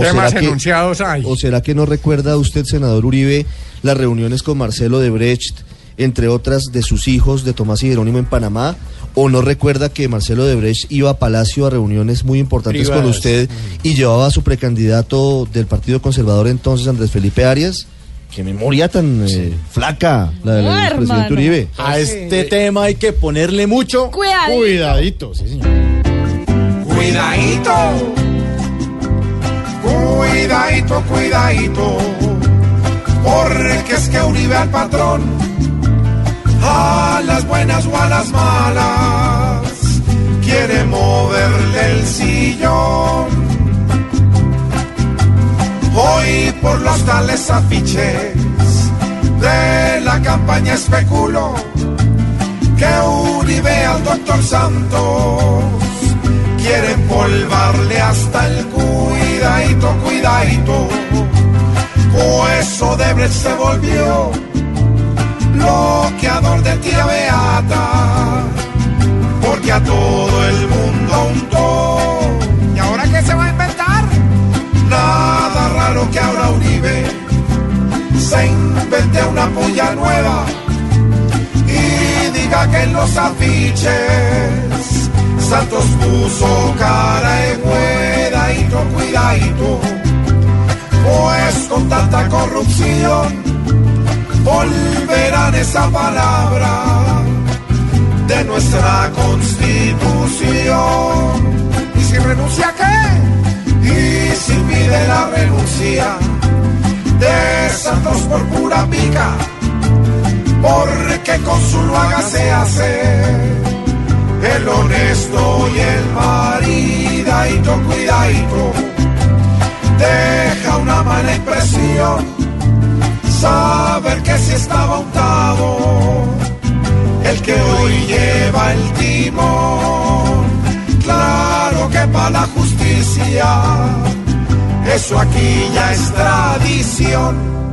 ¿O ¿Qué más será que- enunciados hay? ¿O será que no recuerda usted, senador Uribe, las reuniones con Marcelo de Brecht, entre otras de sus hijos, de Tomás y Jerónimo en Panamá? ¿O no recuerda que Marcelo de Brecht iba a Palacio a reuniones muy importantes con usted y llevaba a su precandidato del Partido Conservador entonces, Andrés Felipe Arias? Qué memoria tan eh, flaca la del No, presidente. Uribe. A este tema hay que ponerle mucho Cuidadito. cuidadito, sí, señor. Cuidadito. Cuidadito, cuidadito. Porque es que Uribe al patrón, a las buenas o a las malas, quiere moverle el sillón. Hoy por los tales afiches de la campaña especulo que Uribe al doctor Santos se volvió bloqueador de tía Beata, porque a todo el mundo untó. ¿Y ahora qué se va a inventar? Nada raro que ahora Uribe se invente una puya nueva y diga que en los afiches Santos puso cara de cuidadito, cuidadito, volverán esa palabra de nuestra constitución. ¿Y si renuncia qué? Y si pide la renuncia de Santos por pura pica, porque con su lo haga se hace el honesto y el maridadito, cuidadito, deja una mala impresión, saber que si estaba untado, el que hoy lleva el timón, claro que para la justicia, eso aquí ya es tradición.